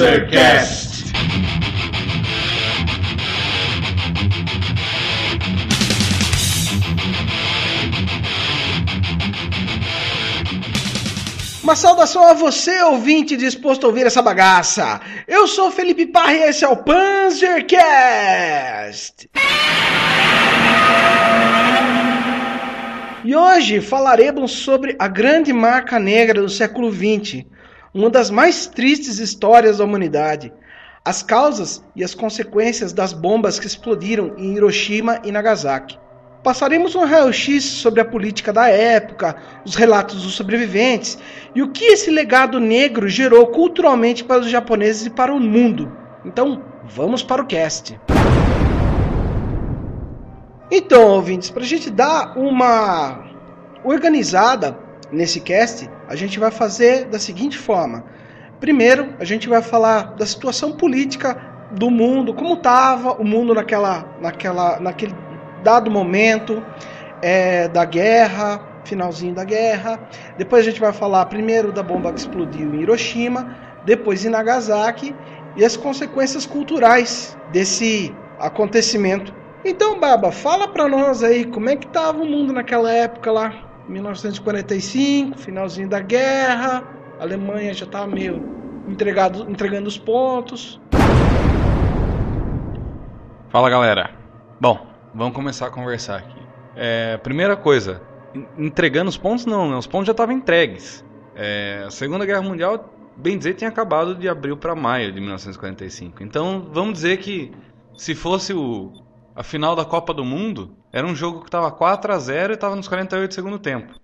Panzercast. Uma saudação a você, ouvinte disposto a ouvir essa bagaça. Eu sou Felipe Parra e esse é o Panzercast. E hoje falaremos sobre a grande marca negra do século XX, uma das mais tristes histórias da humanidade. As causas e as consequências das bombas que explodiram em Hiroshima e Nagasaki. Passaremos um raio-x sobre a política da época, os relatos dos sobreviventes e o que esse legado negro gerou culturalmente para os japoneses e para o mundo. Então, vamos para o cast. Então, ouvintes, para a gente dar uma organizada nesse cast, a gente vai fazer da seguinte forma. Primeiro, a gente vai falar da situação política do mundo, como estava o mundo naquela, naquela, naquele dado momento é, da guerra, finalzinho da guerra. Depois a gente vai falar primeiro da bomba que explodiu em Hiroshima, depois em Nagasaki e as consequências culturais desse acontecimento então, Baba, fala pra nós aí como é que tava o mundo naquela época lá, 1945, finalzinho da guerra, a Alemanha já tava meio entregado, entregando os pontos. Fala galera. Bom, vamos começar a conversar aqui. É, primeira coisa, entregando os pontos não, né? os pontos já estavam entregues. É, a Segunda Guerra Mundial, bem dizer, tinha acabado de abril para maio de 1945. Então, vamos dizer que se fosse o a final da Copa do Mundo era um jogo que estava 4 a 0 e estava nos 48 do segundo tempo.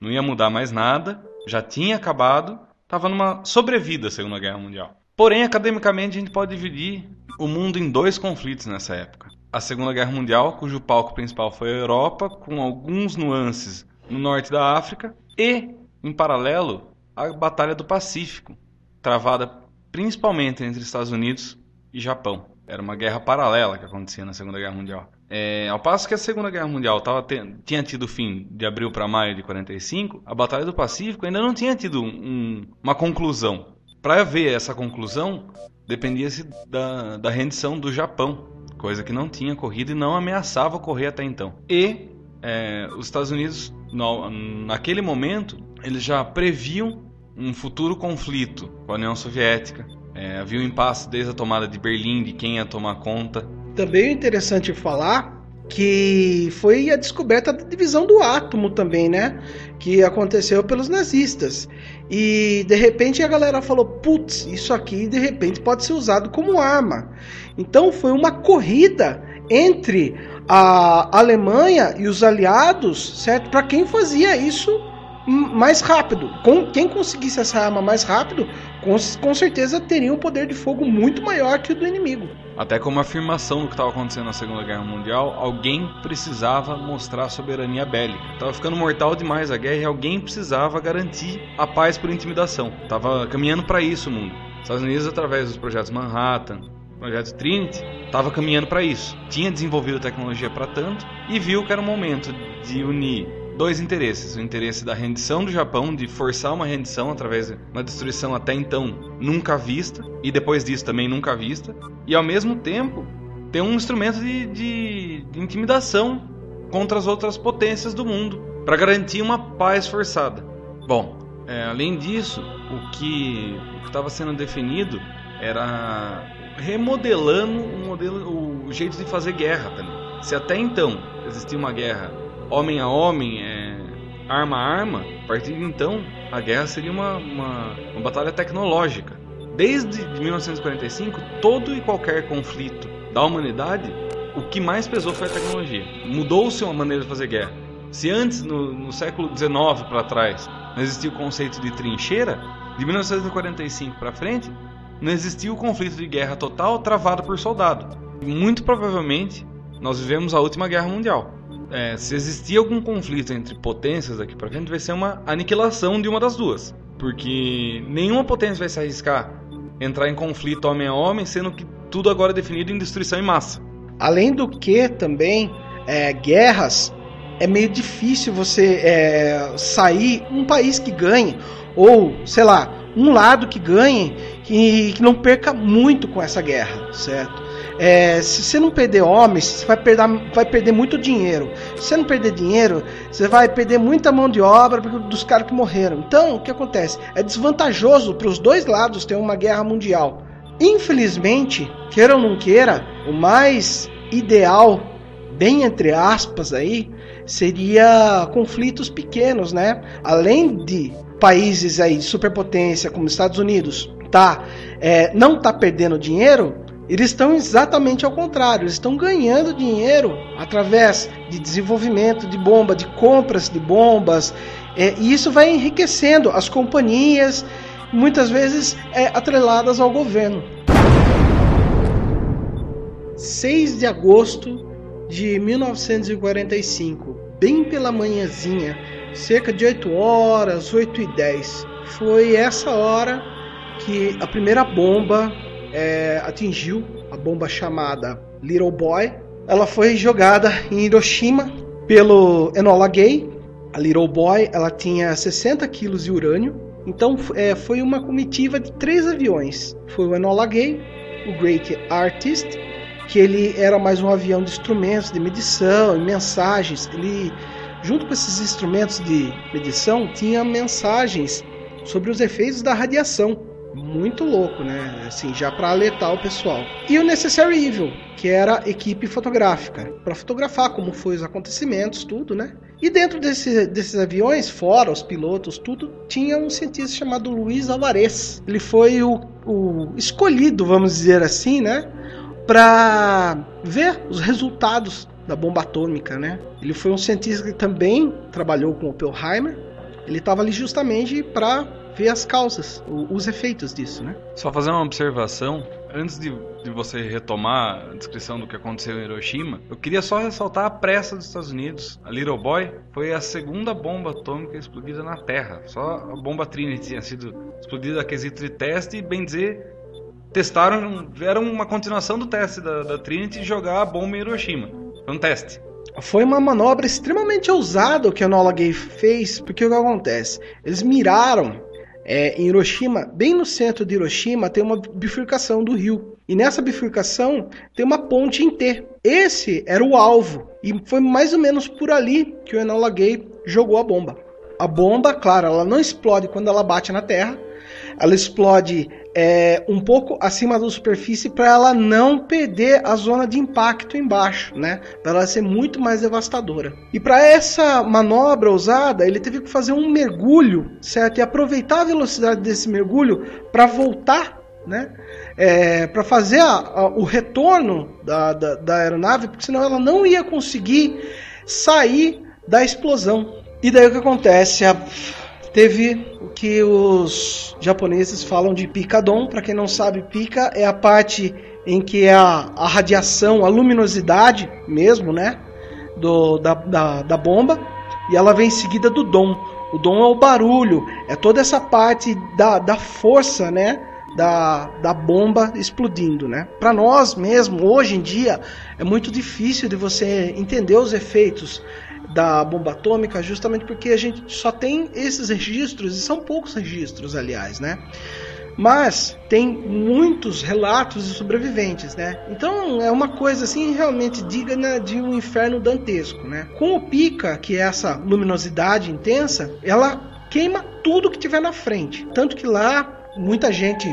Não ia mudar mais nada, já tinha acabado, estava numa sobrevida a Segunda Guerra Mundial. Porém, academicamente, a gente pode dividir o mundo em dois conflitos nessa época. A Segunda Guerra Mundial, cujo palco principal foi a Europa, com alguns nuances no norte da África, e, em paralelo, a Batalha do Pacífico, travada principalmente entre Estados Unidos e Japão. Era uma guerra paralela que acontecia na Segunda Guerra Mundial. É, ao passo que a Segunda Guerra Mundial tava tinha tido fim de abril para maio de 45, a Batalha do Pacífico ainda não tinha tido um, uma conclusão. Para haver essa conclusão, dependia-se da, da rendição do Japão, coisa que não tinha ocorrido e não ameaçava ocorrer até então. E é, os Estados Unidos, no, naquele momento, eles já previam um futuro conflito com a União Soviética, é, havia um impasse desde a tomada de Berlim, de quem ia tomar conta. Também é interessante falar que foi a descoberta da divisão do átomo também, né? Que aconteceu pelos nazistas. E de repente a galera falou: putz, isso aqui de repente pode ser usado como arma. Então foi uma corrida entre a Alemanha e os aliados, certo? Para quem fazia isso mais rápido. Com, quem conseguisse essa arma mais rápido, com, com certeza teria um poder de fogo muito maior que o do inimigo. Até como afirmação do que estava acontecendo na Segunda Guerra Mundial, alguém precisava mostrar soberania bélica. Tava ficando mortal demais a guerra e alguém precisava garantir a paz por intimidação. Tava caminhando para isso o mundo. Estados Unidos, através dos projetos Manhattan, projeto Trinity, estava caminhando para isso. Tinha desenvolvido tecnologia para tanto e viu que era o momento de unir dois interesses. O interesse da rendição do Japão, de forçar uma rendição através de uma destruição até então nunca vista, e depois disso também nunca vista, e ao mesmo tempo ter um instrumento de, de, de intimidação contra as outras potências do mundo, para garantir uma paz forçada. Bom, é, além disso, o que estava sendo definido era remodelando o modelo, o jeito de fazer guerra também. Se até então existia uma guerra homem a homem, é, arma a arma, a partir de então a guerra seria uma, uma, uma batalha tecnológica. Desde 1945, todo e qualquer conflito da humanidade, o que mais pesou foi a tecnologia. Mudou-se a maneira de fazer guerra. Se antes, no, no século XIX para trás, não existia o conceito de trincheira, de 1945 para frente, não existia o conflito de guerra total travado por soldado. Muito provavelmente, nós vivemos a última guerra mundial é, se existir algum conflito entre potências daqui para frente, vai ser uma aniquilação de uma das duas. Porque nenhuma potência vai se arriscar entrar em conflito homem a homem, sendo que tudo agora é definido em destruição em massa. Além do que, também, é, guerras é meio difícil você é, sair um país que ganhe, ou sei lá, um lado que ganhe, que, que não perca muito com essa guerra, certo? É, se você não perder homens, você vai perder, vai perder muito dinheiro. Se você não perder dinheiro, você vai perder muita mão de obra dos caras que morreram. Então, o que acontece? É desvantajoso para os dois lados ter uma guerra mundial. Infelizmente, queira ou não queira, o mais ideal, bem entre aspas aí, seria conflitos pequenos, né? Além de países aí de superpotência como Estados Unidos, tá, é, não tá perdendo dinheiro, eles estão exatamente ao contrário, eles estão ganhando dinheiro através de desenvolvimento de bomba, de compras de bombas, é, e isso vai enriquecendo as companhias, muitas vezes é, atreladas ao governo. 6 de agosto de 1945, bem pela manhãzinha, cerca de 8 horas, 8 e 10. Foi essa hora que a primeira bomba é, atingiu a bomba chamada Little Boy. Ela foi jogada em Hiroshima pelo Enola Gay. A Little Boy ela tinha 60 quilos de urânio. Então é, foi uma comitiva de três aviões. Foi o Enola Gay, o Great Artist, que ele era mais um avião de instrumentos de medição e mensagens. Ele, junto com esses instrumentos de medição, tinha mensagens sobre os efeitos da radiação muito louco, né? Assim, já para alertar o pessoal. E o Necessary Evil, que era equipe fotográfica, para fotografar como foi os acontecimentos, tudo, né? E dentro desse, desses aviões, fora os pilotos, tudo, tinha um cientista chamado Luiz Alvarez. Ele foi o, o escolhido, vamos dizer assim, né? Para ver os resultados da bomba atômica, né? Ele foi um cientista que também trabalhou com Oppenheimer. Ele estava ali justamente para ver as causas, os efeitos disso, né? Só fazer uma observação, antes de, de, você retomar a descrição do que aconteceu em Hiroshima, eu queria só ressaltar a pressa dos Estados Unidos. A Little Boy foi a segunda bomba atômica explodida na Terra. Só a bomba Trinity tinha sido explodida a quesito de teste e, bem dizer, testaram, era uma continuação do teste da, da Trinity de jogar a bomba em Hiroshima. Foi um teste. Foi uma manobra extremamente ousada que a Nola Gay fez, porque o que acontece? Eles miraram é, em Hiroshima, bem no centro de Hiroshima, tem uma bifurcação do rio. E nessa bifurcação tem uma ponte em T. Esse era o alvo. E foi mais ou menos por ali que o Enola Gay jogou a bomba. A bomba, claro, ela não explode quando ela bate na Terra, ela explode é, um pouco acima da superfície para ela não perder a zona de impacto embaixo, né? Para ela ser muito mais devastadora. E para essa manobra ousada, ele teve que fazer um mergulho, certo? E aproveitar a velocidade desse mergulho para voltar, né? É, para fazer a, a, o retorno da, da, da aeronave, porque senão ela não ia conseguir sair da explosão. E daí o que acontece? A, teve o que os japoneses falam de picadon. Para quem não sabe, pica é a parte em que é a, a radiação, a luminosidade mesmo, né? Do, da, da, da bomba. E ela vem em seguida do dom. O dom é o barulho, é toda essa parte da, da força, né? Da, da bomba explodindo, né? Para nós mesmo, hoje em dia, é muito difícil de você entender os efeitos da bomba atômica, justamente porque a gente só tem esses registros, e são poucos registros, aliás, né? Mas tem muitos relatos de sobreviventes, né? Então é uma coisa assim realmente digna de um inferno dantesco, né? Com o pica, que é essa luminosidade intensa, ela queima tudo que tiver na frente. Tanto que lá muita gente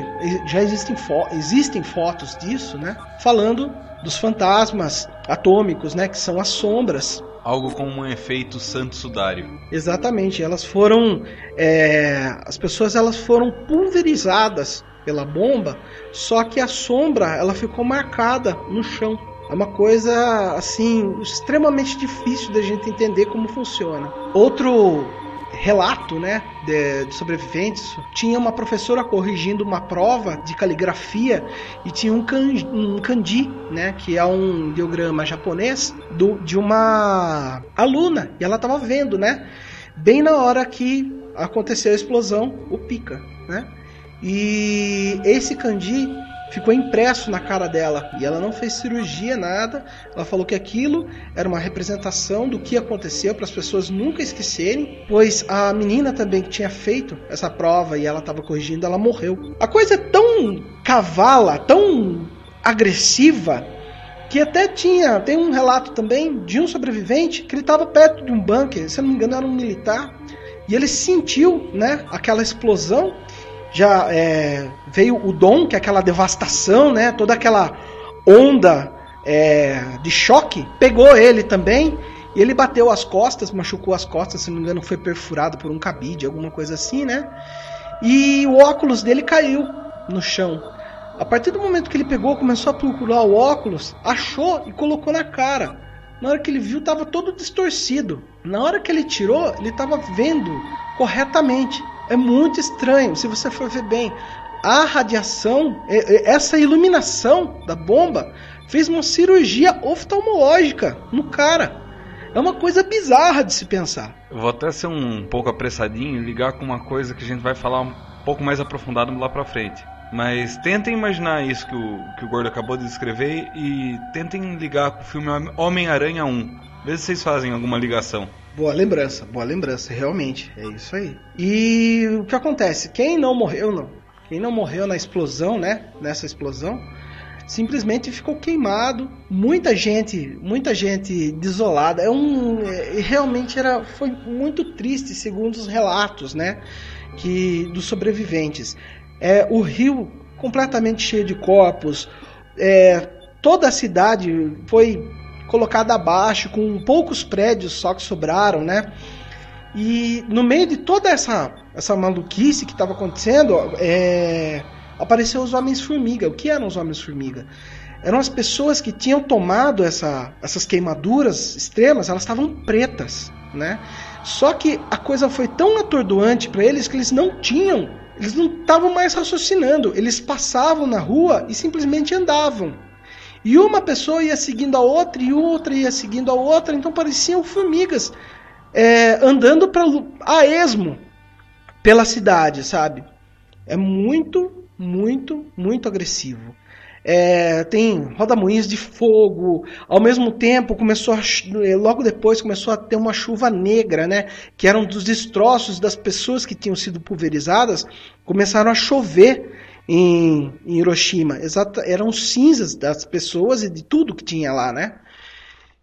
já existem, fo existem fotos disso, né? Falando dos fantasmas atômicos, né? Que são as sombras algo como um efeito santo sudário. Exatamente, elas foram, é, as pessoas elas foram pulverizadas pela bomba, só que a sombra ela ficou marcada no chão. É uma coisa assim extremamente difícil da gente entender como funciona. Outro relato né, de, de, sobreviventes, tinha uma professora corrigindo uma prova de caligrafia e tinha um kanji, um kanji né, que é um diagrama japonês do, de uma aluna, e ela estava vendo, né, bem na hora que aconteceu a explosão, o pica, né? E esse kanji ficou impresso na cara dela. E ela não fez cirurgia, nada. Ela falou que aquilo era uma representação do que aconteceu para as pessoas nunca esquecerem, pois a menina também que tinha feito essa prova e ela estava corrigindo, ela morreu. A coisa é tão cavala, tão agressiva que até tinha, tem um relato também de um sobrevivente que ele estava perto de um bunker, se não me engano era um militar, e ele sentiu, né, aquela explosão, já é, veio o dom, que é aquela devastação, né, toda aquela onda é, de choque, pegou ele também, e ele bateu as costas, machucou as costas, se não me engano foi perfurado por um cabide, alguma coisa assim, né, e o óculos dele caiu no chão. A partir do momento que ele pegou, começou a procurar o óculos, achou e colocou na cara. Na hora que ele viu, estava todo distorcido. Na hora que ele tirou, ele estava vendo corretamente. É muito estranho, se você for ver bem. A radiação, essa iluminação da bomba, fez uma cirurgia oftalmológica no cara. É uma coisa bizarra de se pensar. Eu vou até ser um pouco apressadinho e ligar com uma coisa que a gente vai falar um pouco mais aprofundado lá pra frente. Mas tentem imaginar isso que o, que o Gordo acabou de descrever e tentem ligar com o filme Homem-Aranha 1. Vê se vocês fazem alguma ligação. Boa lembrança, boa lembrança, realmente. É isso aí. E o que acontece? Quem não morreu, não. Quem não morreu na explosão, né? Nessa explosão, simplesmente ficou queimado. Muita gente, muita gente desolada. É um, é, realmente era, foi muito triste, segundo os relatos, né? Que dos sobreviventes é, o rio completamente cheio de corpos, é, toda a cidade foi colocada abaixo, com poucos prédios só que sobraram, né? E no meio de toda essa, essa maluquice que estava acontecendo, é, apareceu os Homens-Formiga. O que eram os Homens-Formiga? Eram as pessoas que tinham tomado essa, essas queimaduras extremas, elas estavam pretas, né? Só que a coisa foi tão atordoante para eles que eles não tinham eles não estavam mais raciocinando, eles passavam na rua e simplesmente andavam. E uma pessoa ia seguindo a outra e outra ia seguindo a outra, então pareciam formigas é, andando pra, a esmo pela cidade, sabe? É muito, muito, muito agressivo é, tem rodamuinhos de fogo. Ao mesmo tempo, começou a, é, logo depois começou a ter uma chuva negra, né? Que eram dos destroços das pessoas que tinham sido pulverizadas, começaram a chover em, em Hiroshima. Eram cinzas das pessoas e de tudo que tinha lá, né?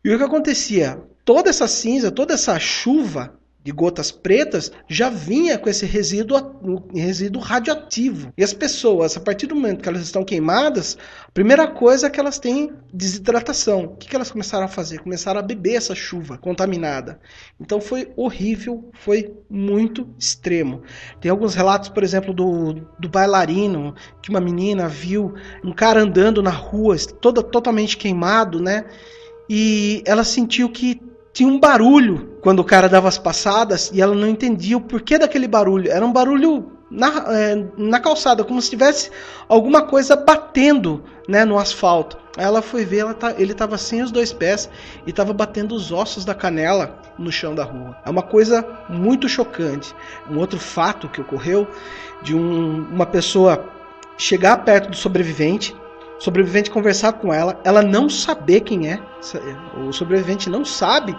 E o que acontecia? Toda essa cinza, toda essa chuva de gotas pretas já vinha com esse resíduo, resíduo radioativo. E as pessoas, a partir do momento que elas estão queimadas, a primeira coisa é que elas têm desidratação. O que, que elas começaram a fazer? Começaram a beber essa chuva contaminada. Então foi horrível, foi muito extremo. Tem alguns relatos, por exemplo, do, do bailarino, que uma menina viu um cara andando na rua, toda, totalmente queimado, né? E ela sentiu que tinha um barulho quando o cara dava as passadas e ela não entendia o porquê daquele barulho. Era um barulho na, é, na calçada, como se tivesse alguma coisa batendo né, no asfalto. Aí ela foi ver, ela tá, ele estava sem os dois pés e estava batendo os ossos da canela no chão da rua. É uma coisa muito chocante. Um outro fato que ocorreu de um, uma pessoa chegar perto do sobrevivente sobrevivente conversar com ela, ela não saber quem é, o sobrevivente não sabe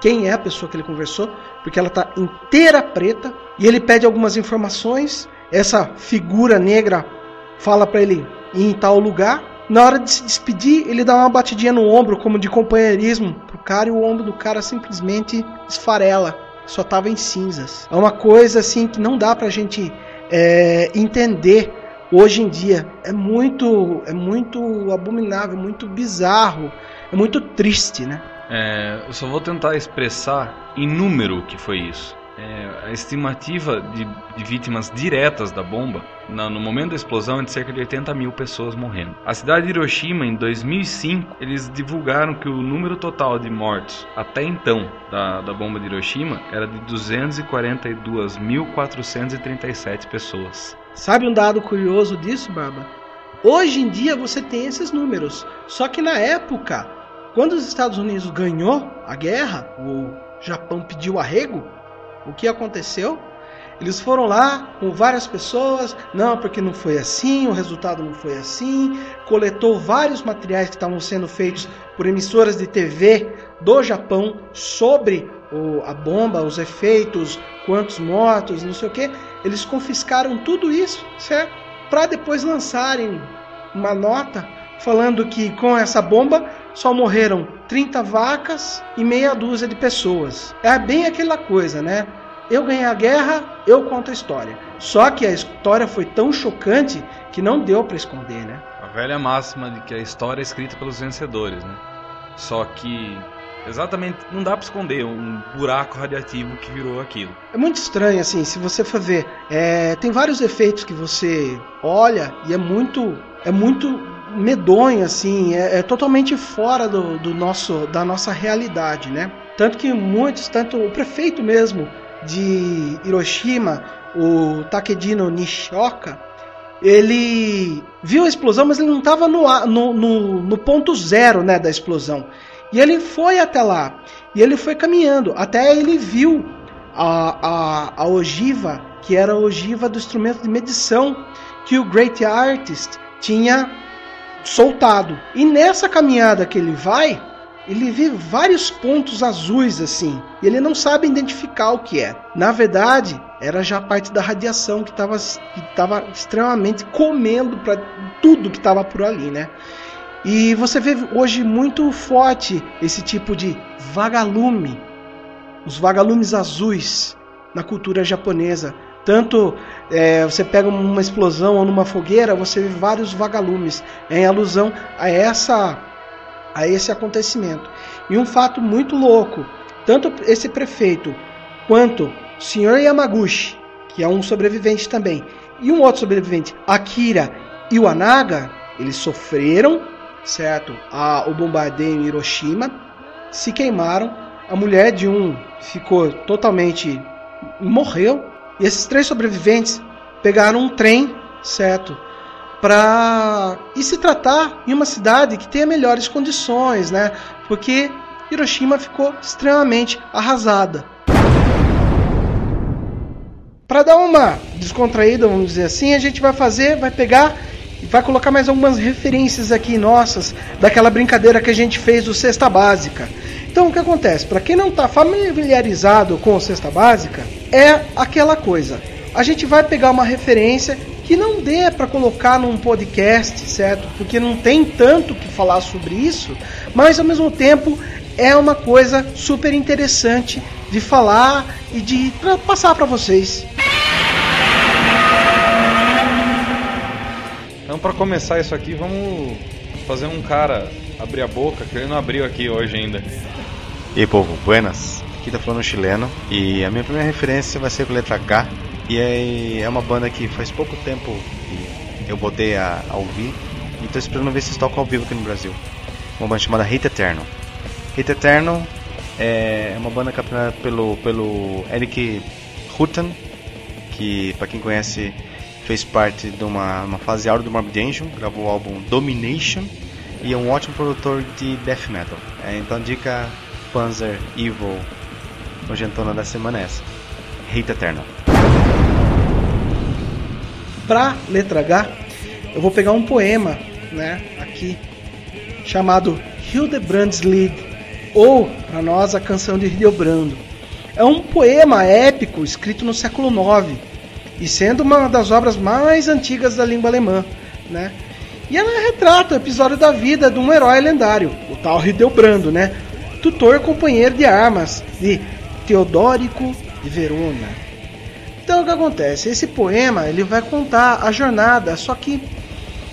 quem é a pessoa que ele conversou, porque ela está inteira preta, e ele pede algumas informações, essa figura negra fala para ele ir em tal lugar, na hora de se despedir, ele dá uma batidinha no ombro, como de companheirismo, pro cara, e o ombro do cara simplesmente esfarela, só tava em cinzas. É uma coisa assim que não dá pra gente é, entender hoje em dia é muito é muito abominável, muito bizarro, é muito triste, né? É, eu só vou tentar expressar em número o que foi isso. É, a estimativa de, de, vítimas diretas da bomba na, no momento da explosão é de cerca de 80 mil pessoas morrendo. A cidade de Hiroshima, em 2005, eles divulgaram que o número total de mortos até então da, da bomba de Hiroshima era de 242.437 pessoas. Sabe um dado curioso disso, Barba? Hoje em dia você tem esses números. Só que na época, quando os Estados Unidos ganhou a guerra, o Japão pediu arrego, o que aconteceu? Eles foram lá com várias pessoas, não, porque não foi assim, o resultado não foi assim. Coletou vários materiais que estavam sendo feitos por emissoras de TV do Japão sobre o, a bomba, os efeitos, quantos mortos, não sei o que. Eles confiscaram tudo isso, certo? Para depois lançarem uma nota falando que com essa bomba só morreram 30 vacas e meia dúzia de pessoas. É bem aquela coisa, né? Eu ganhei a guerra, eu conto a história. Só que a história foi tão chocante que não deu para esconder, né? A velha máxima de que a história é escrita pelos vencedores, né? Só que exatamente não dá para esconder um buraco radioativo que virou aquilo. É muito estranho assim, se você for ver, é, tem vários efeitos que você olha e é muito, é muito medonho, assim, é, é totalmente fora do, do, nosso, da nossa realidade, né? Tanto que muitos, tanto o prefeito mesmo de Hiroshima, o Takedino Nishioka, ele viu a explosão, mas ele não estava no, no, no, no, ponto zero né, da explosão. E ele foi até lá. E ele foi caminhando. Até ele viu a, a, a ogiva, que era a ogiva do instrumento de medição que o Great Artist tinha soltado. E nessa caminhada que ele vai, ele vê vários pontos azuis assim. E ele não sabe identificar o que é. Na verdade, era já parte da radiação que estava que extremamente comendo para tudo que estava por ali, né? E você vê hoje muito forte esse tipo de vagalume, os vagalumes azuis na cultura japonesa. Tanto é, você pega uma explosão ou numa fogueira, você vê vários vagalumes em alusão a essa a esse acontecimento. E um fato muito louco, tanto esse prefeito quanto o senhor Yamaguchi, que é um sobrevivente também, e um outro sobrevivente, Akira Iwanaga, eles sofreram, certo, a, o bombardeio em Hiroshima, se queimaram, a mulher de um ficou totalmente morreu e esses três sobreviventes pegaram um trem, certo? Para ir se tratar em uma cidade que tenha melhores condições, né? Porque Hiroshima ficou extremamente arrasada. Para dar uma descontraída, vamos dizer assim, a gente vai fazer, vai pegar e vai colocar mais algumas referências aqui nossas daquela brincadeira que a gente fez do cesta básica. Então o que acontece? Para quem não está familiarizado com a cesta básica, é aquela coisa. A gente vai pegar uma referência que não dê para colocar num podcast, certo? Porque não tem tanto que falar sobre isso, mas ao mesmo tempo é uma coisa super interessante de falar e de passar para vocês. Então, para começar isso aqui, vamos fazer um cara abrir a boca, que ele não abriu aqui hoje ainda. E aí, povo, buenas. Aqui tá falando chileno. E a minha primeira referência vai ser com a letra K. E é, é uma banda que faz pouco tempo que eu botei a, a ouvir. E tô esperando ver se eles tocam ao vivo aqui no Brasil. Uma banda chamada Hate Eternal. Hate Eternal é uma banda capturada pelo, pelo Eric Rutan, que para quem conhece fez parte de uma, uma fase áurea do Morbid Angel, gravou o álbum Domination e é um ótimo produtor de death metal. É, então dica Panzer Evil nojentona da semana é essa. Hate Eternal. Pra letra H, eu vou pegar um poema, né, aqui, chamado Hildebrands Lied, ou, para nós, a canção de Hildebrando. É um poema épico escrito no século IX, e sendo uma das obras mais antigas da língua alemã, né? E ela retrata o episódio da vida de um herói lendário, o tal Hildebrando, né? tutor companheiro de armas de Teodórico de Verona. Então o que acontece? Esse poema ele vai contar a jornada, só que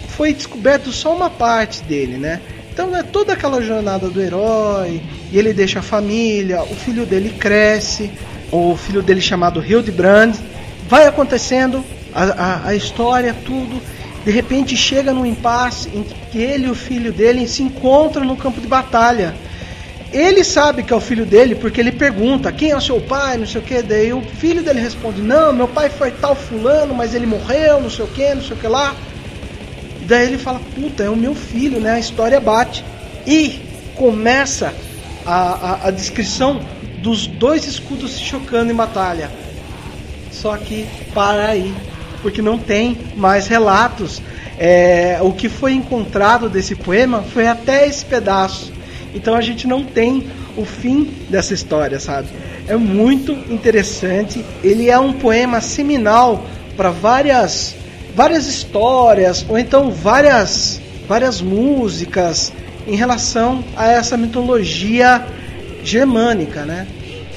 foi descoberto só uma parte dele, né? Então é toda aquela jornada do herói, e ele deixa a família, o filho dele cresce, o filho dele chamado Hildebrand, vai acontecendo a, a, a história, tudo, de repente chega num impasse em que ele e o filho dele se encontram no campo de batalha. Ele sabe que é o filho dele porque ele pergunta quem é o seu pai, não sei o que. Daí o filho dele responde: Não, meu pai foi tal fulano, mas ele morreu, não sei o que, não sei o que lá. Daí ele fala: Puta, é o meu filho, né? A história bate. E começa a, a, a descrição dos dois escudos se chocando em batalha. Só que para aí, porque não tem mais relatos. É, o que foi encontrado desse poema foi até esse pedaço. Então a gente não tem o fim dessa história, sabe? É muito interessante. Ele é um poema seminal para várias várias histórias ou então várias várias músicas em relação a essa mitologia germânica, né?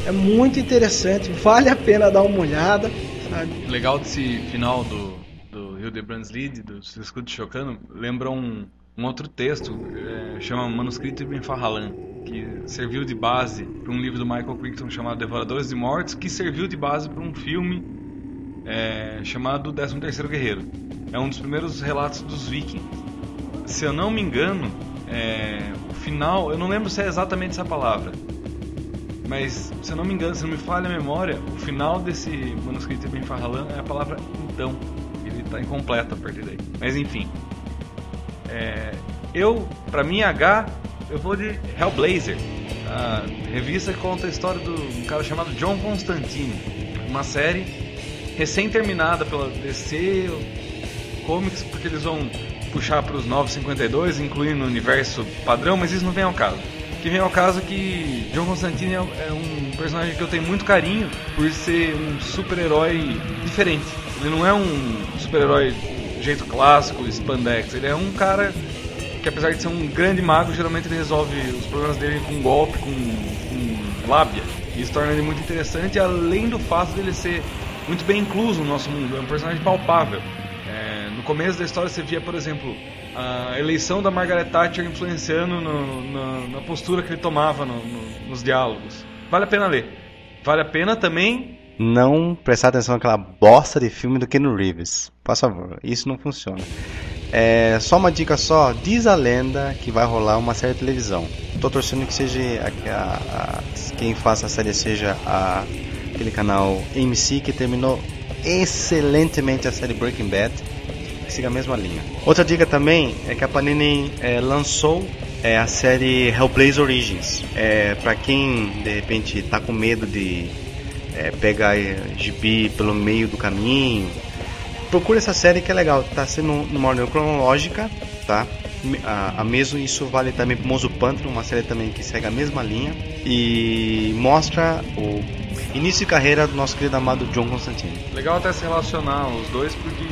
É muito interessante, vale a pena dar uma olhada. Sabe? Legal desse final do, do Hildebrands Lied, do Escudo Chocando, lembra um, um outro texto, é, chama Manuscrito Ibn Farhalan, que serviu de base para um livro do Michael Crichton chamado Devoradores de Mortos, que serviu de base para um filme é, chamado 13 Terceiro Guerreiro. É um dos primeiros relatos dos vikings. Se eu não me engano, é, o final, eu não lembro se é exatamente essa palavra, mas se eu não me engano, se não me falha a memória, o final desse manuscrito bem Farhalan é a palavra então. Ele está incompleto a partir daí. Mas enfim, é, eu, para mim H, eu vou de Hellblazer, a revista conta a história de um cara chamado John Constantine, uma série recém terminada pela DC Comics, porque eles vão puxar para os 952, incluindo o universo padrão, mas isso não vem ao caso. Que vem ao caso é que John Constantine é, é um personagem que eu tenho muito carinho por ser um super-herói diferente. Ele não é um super-herói jeito clássico, spandex. Ele é um cara que, apesar de ser um grande mago, geralmente ele resolve os problemas dele com golpe, com, com lábia. Isso torna ele muito interessante, além do fato dele ser muito bem incluso no nosso mundo. É um personagem palpável começo da história você via, por exemplo, a eleição da Margaret Thatcher influenciando no, no, na postura que ele tomava no, nos diálogos. Vale a pena ler. Vale a pena também. Não prestar atenção naquela bosta de filme do Ken Reeves. Por favor, isso não funciona. É, só uma dica só, diz a lenda que vai rolar uma série de televisão. Tô torcendo que seja a, a, a, quem faça a série seja aquele canal MC que terminou excelentemente a série Breaking Bad siga a mesma linha. Outra dica também é que a Panini é, lançou é, a série Hellblaze Origins. É, para quem de repente tá com medo de é, pegar gibi pelo meio do caminho, procure essa série que é legal. Tá sendo numa ordem cronológica, tá? A, a mesmo isso vale também para Mozo Panther, uma série também que segue a mesma linha e mostra o início de carreira do nosso querido amado John Constantine. Legal até se relacionar os dois porque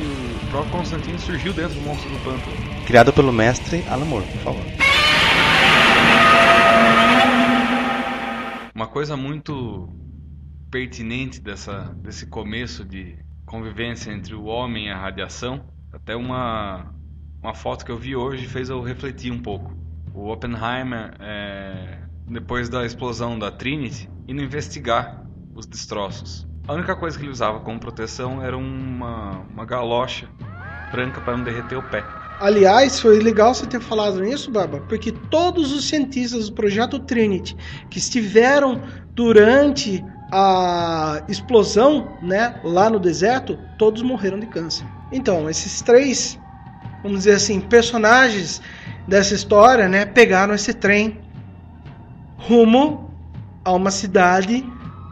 próprio Constantine surgiu dentro do Monstro do Pântano. Criado pelo mestre Alan Moore, por favor. Uma coisa muito pertinente dessa, desse começo de convivência entre o homem e a radiação, até uma, uma foto que eu vi hoje fez eu refletir um pouco. O Oppenheimer, é, depois da explosão da Trinity, indo investigar os destroços. A única coisa que ele usava como proteção era uma, uma galocha branca para não derreter o pé. Aliás, foi legal você ter falado nisso, Baba, porque todos os cientistas do projeto Trinity que estiveram durante a explosão, né, lá no deserto, todos morreram de câncer. Então, esses três, vamos dizer assim, personagens dessa história, né, pegaram esse trem rumo a uma cidade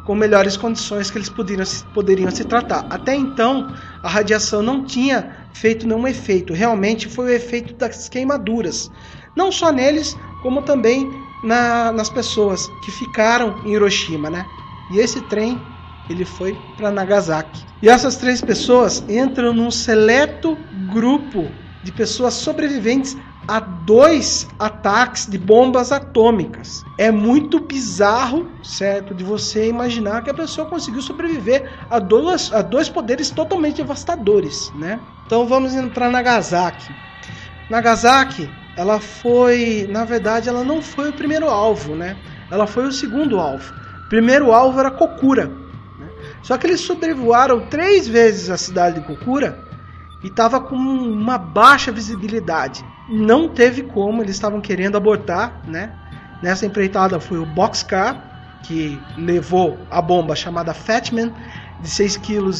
com melhores condições que eles poderiam, poderiam se tratar. Até então, a radiação não tinha feito nenhum efeito, realmente foi o efeito das queimaduras, não só neles, como também na, nas pessoas que ficaram em Hiroshima, né? E esse trem ele foi para Nagasaki. E essas três pessoas entram num seleto grupo de pessoas sobreviventes a dois ataques de bombas atômicas. É muito bizarro, certo, de você imaginar que a pessoa conseguiu sobreviver a dois, a dois poderes totalmente devastadores, né? Então vamos para Nagasaki. Nagasaki, ela foi, na verdade, ela não foi o primeiro alvo, né? Ela foi o segundo alvo. O primeiro alvo era Kokura. Né? Só que eles sobrevoaram três vezes a cidade de Kokura e estava com uma baixa visibilidade. Não teve como, eles estavam querendo abortar, né? Nessa empreitada foi o Boxcar, que levou a bomba chamada Fatman, de 6 kg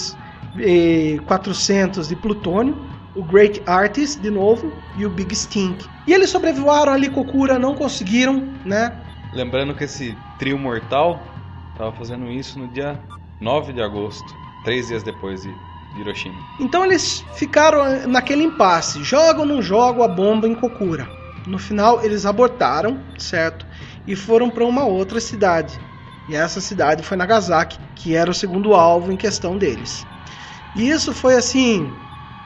e 400 de plutônio, o Great Artist, de novo, e o Big Stink. E eles sobrevoaram ali Kokura, não conseguiram, né? Lembrando que esse trio mortal estava fazendo isso no dia 9 de agosto três dias depois de Hiroshima. Então eles ficaram naquele impasse: jogam ou não jogam a bomba em Kokura? No final, eles abortaram, certo? E foram para uma outra cidade. E essa cidade foi Nagasaki, que era o segundo alvo em questão deles. E isso foi assim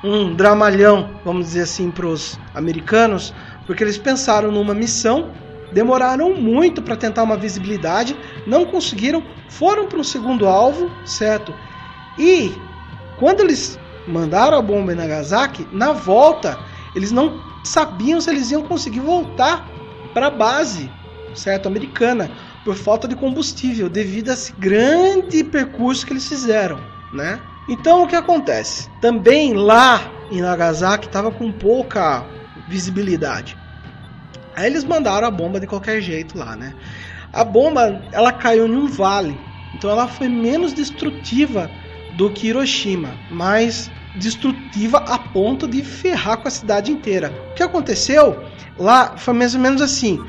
um dramalhão, vamos dizer assim, para os americanos, porque eles pensaram numa missão, demoraram muito para tentar uma visibilidade, não conseguiram, foram para o segundo alvo, certo? E quando eles mandaram a bomba em Nagasaki, na volta eles não sabiam se eles iam conseguir voltar para a base, certo, americana, por falta de combustível, devido a esse grande percurso que eles fizeram, né? Então o que acontece? Também lá em Nagasaki estava com pouca visibilidade. Aí eles mandaram a bomba de qualquer jeito lá, né? A bomba ela caiu em um vale, então ela foi menos destrutiva do que Hiroshima, mas destrutiva a ponto de ferrar com a cidade inteira. O que aconteceu lá foi mais ou menos assim.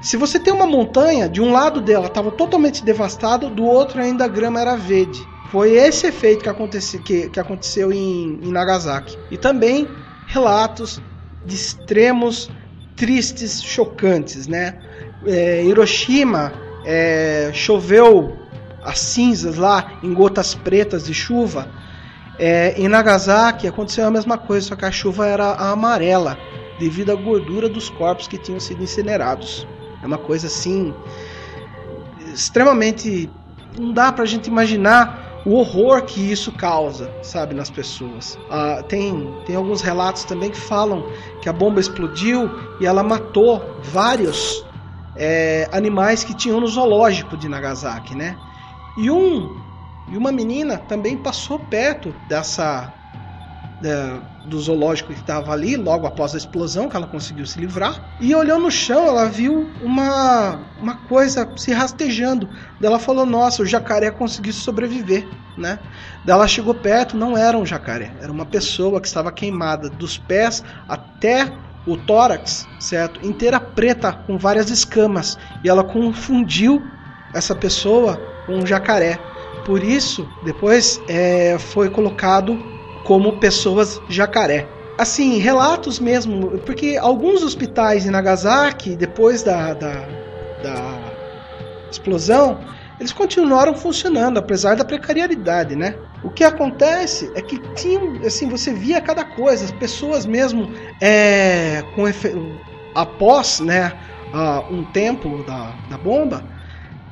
Se você tem uma montanha, de um lado dela estava totalmente devastado, do outro ainda a grama era verde. Foi esse efeito que, aconteceu, que, que aconteceu em, em Nagasaki. E também relatos de extremos tristes, chocantes, né? É, Hiroshima é, choveu as cinzas lá em gotas pretas de chuva. É, em Nagasaki aconteceu a mesma coisa, só que a chuva era amarela devido à gordura dos corpos que tinham sido incinerados. É uma coisa assim extremamente não dá pra gente imaginar o horror que isso causa, sabe, nas pessoas. Ah, tem, tem alguns relatos também que falam que a bomba explodiu e ela matou vários é, animais que tinham no zoológico de Nagasaki, né? E um e uma menina também passou perto dessa do zoológico que estava ali logo após a explosão que ela conseguiu se livrar. E olhou no chão ela viu uma uma coisa se rastejando. Ela falou nossa o jacaré conseguiu sobreviver né? Ela chegou perto não era um jacaré era uma pessoa que estava queimada dos pés até o tórax certo? Inteira preta com várias escamas. E ela confundiu essa pessoa um jacaré por isso, depois é, foi colocado como pessoas jacaré. Assim, relatos mesmo, porque alguns hospitais em Nagasaki, depois da, da, da explosão, eles continuaram funcionando, apesar da precariedade, né? O que acontece é que tinha, assim, você via cada coisa, as pessoas mesmo é, com efe... após, né, uh, um tempo da, da bomba,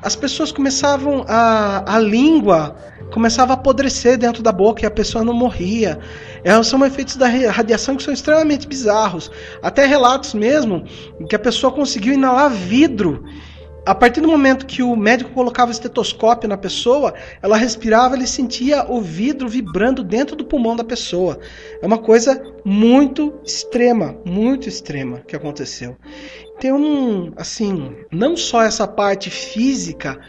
as pessoas começavam a a língua começava a apodrecer dentro da boca e a pessoa não morria. É, são efeitos da radiação que são extremamente bizarros. Até relatos mesmo que a pessoa conseguiu inalar vidro. A partir do momento que o médico colocava o estetoscópio na pessoa, ela respirava, ele sentia o vidro vibrando dentro do pulmão da pessoa. É uma coisa muito extrema, muito extrema que aconteceu tem um, assim, não só essa parte física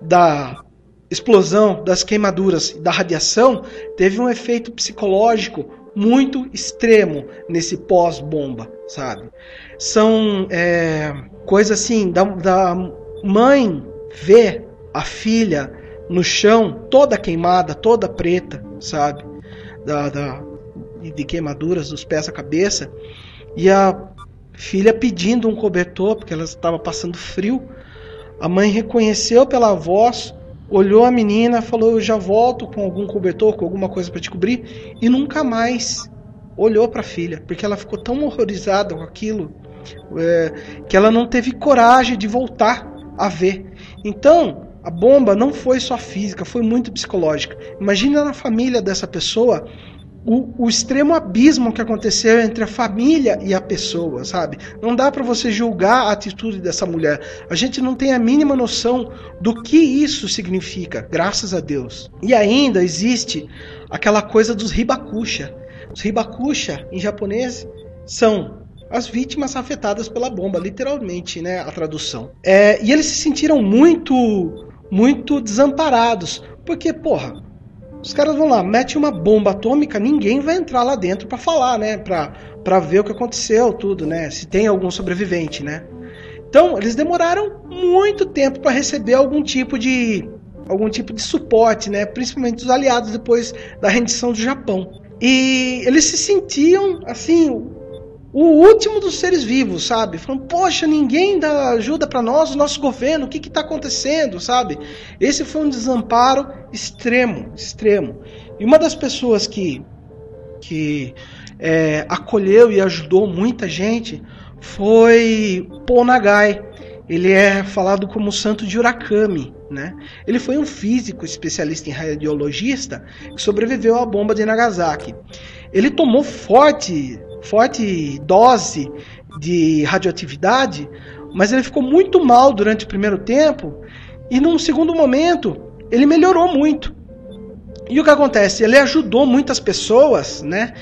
da explosão, das queimaduras, da radiação, teve um efeito psicológico muito extremo nesse pós-bomba, sabe? São é, coisas assim, da, da mãe ver a filha no chão, toda queimada, toda preta, sabe? Da, da, de queimaduras dos pés à cabeça, e a filha pedindo um cobertor porque ela estava passando frio. A mãe reconheceu pela voz, olhou a menina, falou: Eu já volto com algum cobertor, com alguma coisa para te cobrir, e nunca mais olhou para a filha, porque ela ficou tão horrorizada com aquilo é, que ela não teve coragem de voltar a ver. Então, a bomba não foi só física, foi muito psicológica. Imagina na família dessa pessoa o, o, extremo abismo que aconteceu entre a família e a pessoa, sabe? Não dá para você julgar a atitude dessa mulher. A gente não tem a mínima noção do que isso significa, graças a Deus. E ainda existe aquela coisa dos ribakusha. Os ribakusha, em japonês, são as vítimas afetadas pela bomba, literalmente, né? A tradução. É, e eles se sentiram muito, muito desamparados, porque, porra, os caras vão lá, mete uma bomba atômica, ninguém vai entrar lá dentro para falar, né? Pra, pra ver o que aconteceu, tudo, né? Se tem algum sobrevivente, né? Então, eles demoraram muito tempo para receber algum tipo de, algum tipo de suporte, né? Principalmente dos aliados depois da rendição do Japão. E eles se sentiam assim o último dos seres vivos, sabe? Falando, poxa, ninguém dá ajuda para nós, o nosso governo, o que está acontecendo, sabe? Esse foi um desamparo extremo, extremo. E uma das pessoas que, que é, acolheu e ajudou muita gente foi Paul Nagai. Ele é falado como santo de Urakami, né? Ele foi um físico especialista em radiologista que sobreviveu à bomba de Nagasaki. Ele tomou forte forte dose de radioatividade, mas ele ficou muito mal durante o primeiro tempo e num segundo momento ele melhorou muito. E o que acontece? Ele ajudou muitas pessoas, né?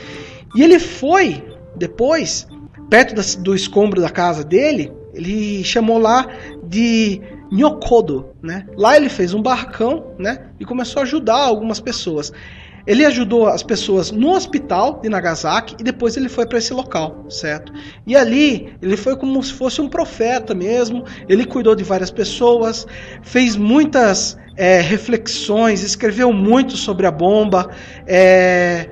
E ele foi depois perto do escombro da casa dele, ele chamou lá de Nyokodo, né? Lá ele fez um barracão, né? E começou a ajudar algumas pessoas. Ele ajudou as pessoas no hospital de Nagasaki e depois ele foi para esse local, certo? E ali ele foi como se fosse um profeta mesmo. Ele cuidou de várias pessoas, fez muitas é, reflexões, escreveu muito sobre a bomba. É,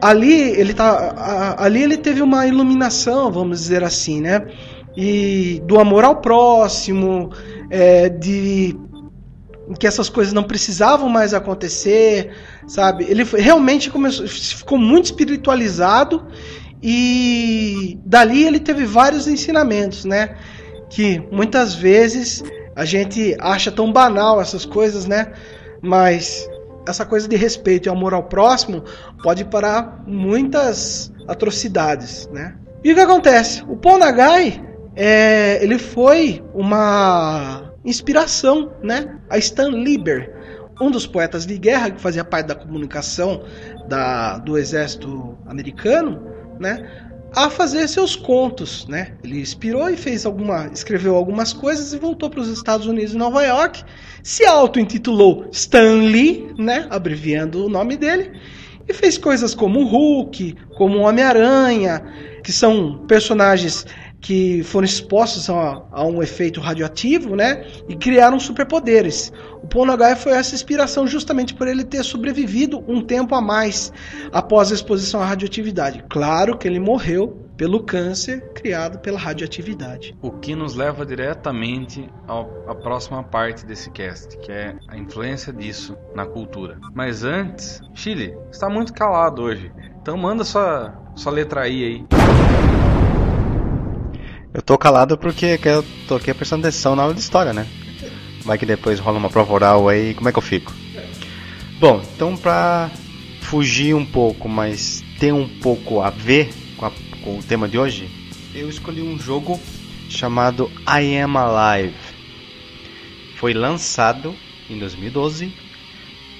ali ele tá, ali ele teve uma iluminação, vamos dizer assim, né? E do amor ao próximo, é, de que essas coisas não precisavam mais acontecer, sabe? Ele realmente começou, ficou muito espiritualizado e dali ele teve vários ensinamentos, né? Que muitas vezes a gente acha tão banal essas coisas, né? Mas essa coisa de respeito e amor ao próximo pode parar muitas atrocidades, né? E o que acontece? O Ponagai, é, ele foi uma inspiração, né? A Stan Lieber, um dos poetas de guerra que fazia parte da comunicação da, do exército americano, né? A fazer seus contos, né? Ele inspirou e fez alguma, escreveu algumas coisas e voltou para os Estados Unidos Nova York, se auto-intitulou Stan Lee, né? Abreviando o nome dele e fez coisas como Hulk, como Homem-Aranha, que são personagens que foram expostos a, a, um efeito radioativo, né? E criaram superpoderes. O Ponagai foi essa inspiração justamente por ele ter sobrevivido um tempo a mais após a exposição à radioatividade. Claro que ele morreu pelo câncer criado pela radioatividade. O que nos leva diretamente à próxima parte desse cast, que é a influência disso na cultura. Mas antes, Chile, está muito calado hoje. Então manda sua, sua letra I aí. Eu tô calado porque eu tô aqui prestando atenção na aula de história, né? Vai que depois rola uma prova oral aí, como é que eu fico? Bom, então pra fugir um pouco, mas ter um pouco a ver com, a, com o tema de hoje, eu escolhi um jogo chamado I Am Alive. Foi lançado em 2012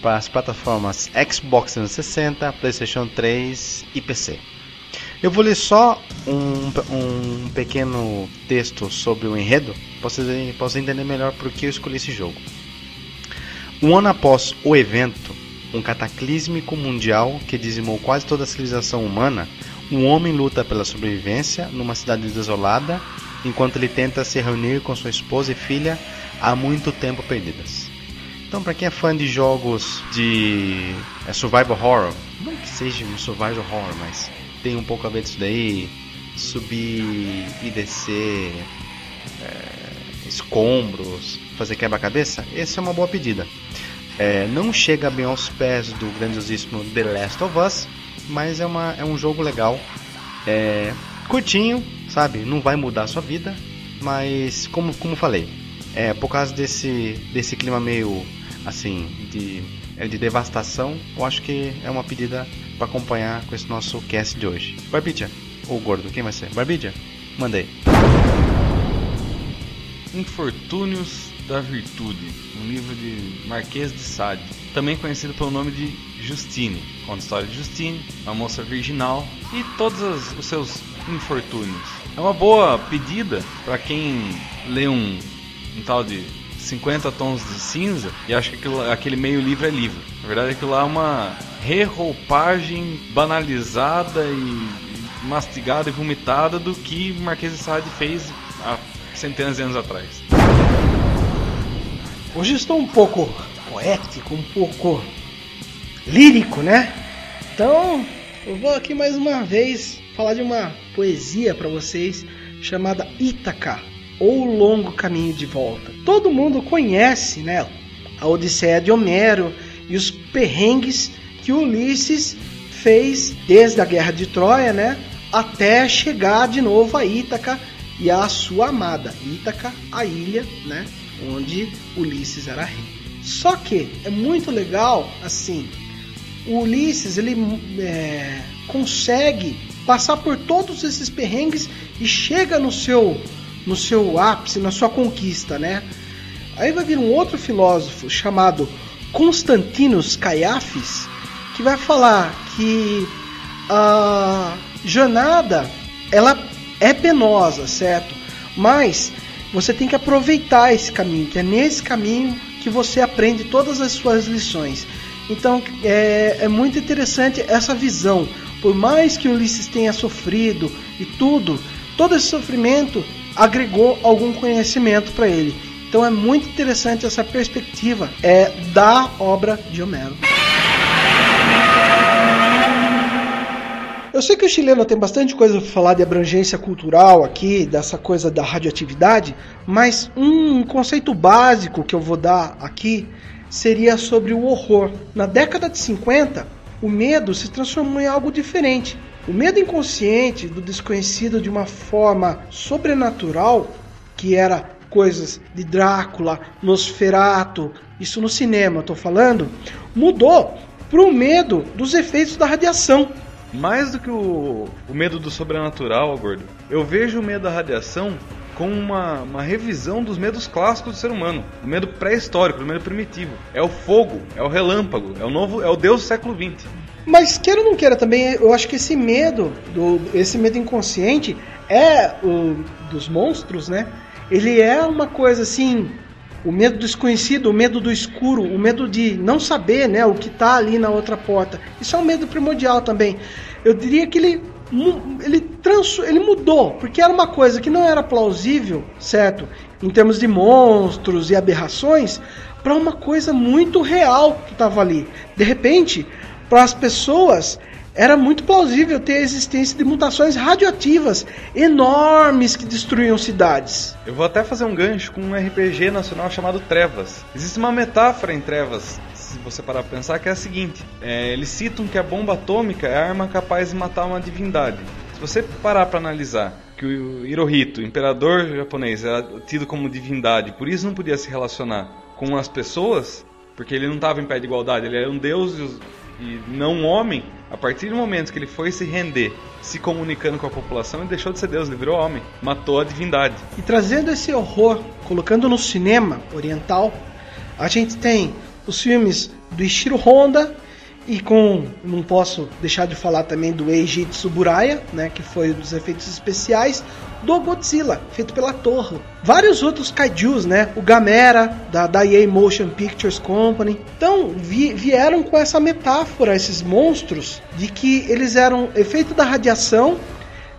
para as plataformas Xbox 360, PlayStation 3 e PC. Eu vou ler só um, um pequeno texto sobre o enredo, para vocês possam entender melhor por que eu escolhi esse jogo. Um ano após o evento, um cataclísmico mundial que dizimou quase toda a civilização humana, um homem luta pela sobrevivência numa cidade desolada, enquanto ele tenta se reunir com sua esposa e filha há muito tempo perdidas. Então, para quem é fã de jogos de é, survival horror, não que seja um survival horror, mas tem um pouco a ver disso daí. Subir e descer é, escombros, fazer quebra-cabeça, essa é uma boa pedida. É, não chega bem aos pés do grandiosíssimo The Last of Us, mas é, uma, é um jogo legal. É, curtinho, sabe? Não vai mudar a sua vida, mas como, como falei, é, por causa desse, desse clima meio assim de, é, de devastação, eu acho que é uma pedida para acompanhar com esse nosso cast de hoje. Barbidia, ou Gordo, quem vai ser? Barbidia, mandei. Infortúnios da Virtude, um livro de Marquês de Sade, também conhecido pelo nome de Justine. Conta a história de Justine, uma moça virginal e todos os seus infortúnios. É uma boa pedida para quem lê um, um tal de 50 tons de cinza e acha que aquilo, aquele meio livro é livro. Na verdade, aquilo lá é uma reroupagem banalizada e mastigada e vomitada do que Marquês de Sade fez há centenas de anos atrás. Hoje estou um pouco poético, um pouco lírico, né? Então, eu vou aqui mais uma vez falar de uma poesia para vocês chamada Ítaca, ou Longo Caminho de Volta. Todo mundo conhece, né, a Odisseia de Homero e os perrengues que Ulisses fez desde a Guerra de Troia, né, até chegar de novo a Ítaca e a sua amada Ítaca, a ilha, né, onde Ulisses era rei. Só que é muito legal, assim, o Ulisses ele é, consegue passar por todos esses perrengues e chega no seu no seu ápice, na sua conquista, né? Aí vai vir um outro filósofo chamado Constantinos Caiafes que vai falar que a jornada ela é penosa, certo? Mas você tem que aproveitar esse caminho, que é nesse caminho que você aprende todas as suas lições. Então é, é muito interessante essa visão. Por mais que Ulisses tenha sofrido e tudo, todo esse sofrimento agregou algum conhecimento para ele. Então é muito interessante essa perspectiva é, da obra de Homero. Eu sei que o chileno tem bastante coisa para falar de abrangência cultural aqui, dessa coisa da radioatividade, mas um conceito básico que eu vou dar aqui seria sobre o horror. Na década de 50, o medo se transformou em algo diferente. O medo inconsciente do desconhecido de uma forma sobrenatural, que era coisas de Drácula, Nosferato, isso no cinema, estou falando, mudou para o medo dos efeitos da radiação. Mais do que o, o medo do sobrenatural, gordo, eu vejo o medo da radiação com uma, uma revisão dos medos clássicos do ser humano, do medo pré-histórico, do medo primitivo. É o fogo, é o relâmpago, é o novo, é o Deus do século XX. Mas queira ou não queira também, eu acho que esse medo, do, esse medo inconsciente é o dos monstros, né? Ele é uma coisa assim, o medo do desconhecido, o medo do escuro, o medo de não saber, né, o que está ali na outra porta. Isso é um medo primordial também. Eu diria que ele ele, trans, ele mudou, porque era uma coisa que não era plausível, certo? Em termos de monstros e aberrações, para uma coisa muito real que estava ali. De repente, para as pessoas, era muito plausível ter a existência de mutações radioativas enormes que destruíam cidades. Eu vou até fazer um gancho com um RPG nacional chamado Trevas. Existe uma metáfora em Trevas se você parar para pensar, que é a seguinte: é, eles citam que a bomba atômica é a arma capaz de matar uma divindade. Se você parar para analisar que o Hirohito, o imperador japonês, era tido como divindade, por isso não podia se relacionar com as pessoas, porque ele não estava em pé de igualdade, ele era um deus e não um homem. A partir do momento que ele foi se render, se comunicando com a população, ele deixou de ser Deus, ele virou homem, matou a divindade. E trazendo esse horror, colocando no cinema oriental, a gente tem os filmes do Ishiro Honda e com não posso deixar de falar também do Eiji Tsuburaya, né, que foi dos efeitos especiais do Godzilla, feito pela Torre. Vários outros kaijus, né, o Gamera da Daiei Motion Pictures Company. Então, vi, vieram com essa metáfora esses monstros de que eles eram efeito da radiação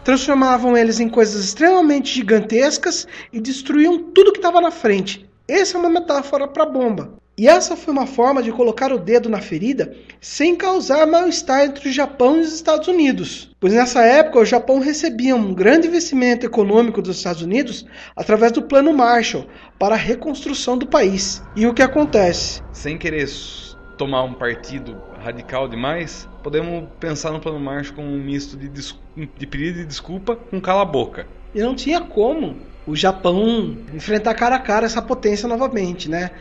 transformavam eles em coisas extremamente gigantescas e destruíam tudo que estava na frente. Essa é uma metáfora para bomba. E essa foi uma forma de colocar o dedo na ferida sem causar mal-estar entre o Japão e os Estados Unidos. Pois nessa época o Japão recebia um grande investimento econômico dos Estados Unidos através do Plano Marshall para a reconstrução do país. E o que acontece? Sem querer tomar um partido radical demais, podemos pensar no Plano Marshall como um misto de, de pedido de desculpa com cala-boca. E não tinha como o Japão enfrentar cara a cara essa potência novamente, né?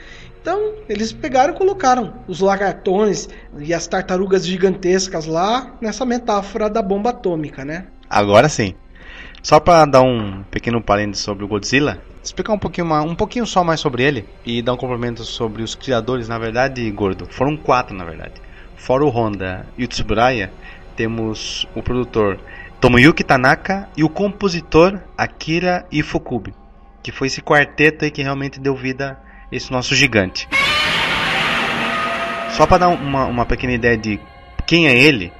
Então, eles pegaram e colocaram os lagartões e as tartarugas gigantescas lá nessa metáfora da bomba atômica, né? Agora sim. Só para dar um pequeno parênteses sobre o Godzilla, explicar um pouquinho, um pouquinho só mais sobre ele e dar um complemento sobre os criadores, na verdade, gordo. Foram quatro, na verdade. Fora o Honda e o Tsuburaya, temos o produtor Tomoyuki Tanaka e o compositor Akira Ifukube, que foi esse quarteto aí que realmente deu vida esse nosso gigante. Só para dar uma, uma pequena ideia de quem é ele,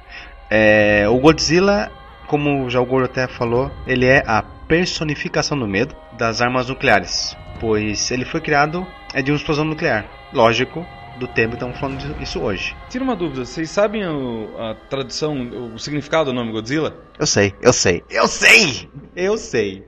é, o Godzilla, como já o Goro até falou, ele é a personificação do medo das armas nucleares, pois ele foi criado é de uma explosão nuclear, lógico, do tempo, estamos falando disso hoje. Tira uma dúvida, vocês sabem o, a tradução, o significado do nome Godzilla? Eu sei, eu sei, eu sei, eu sei.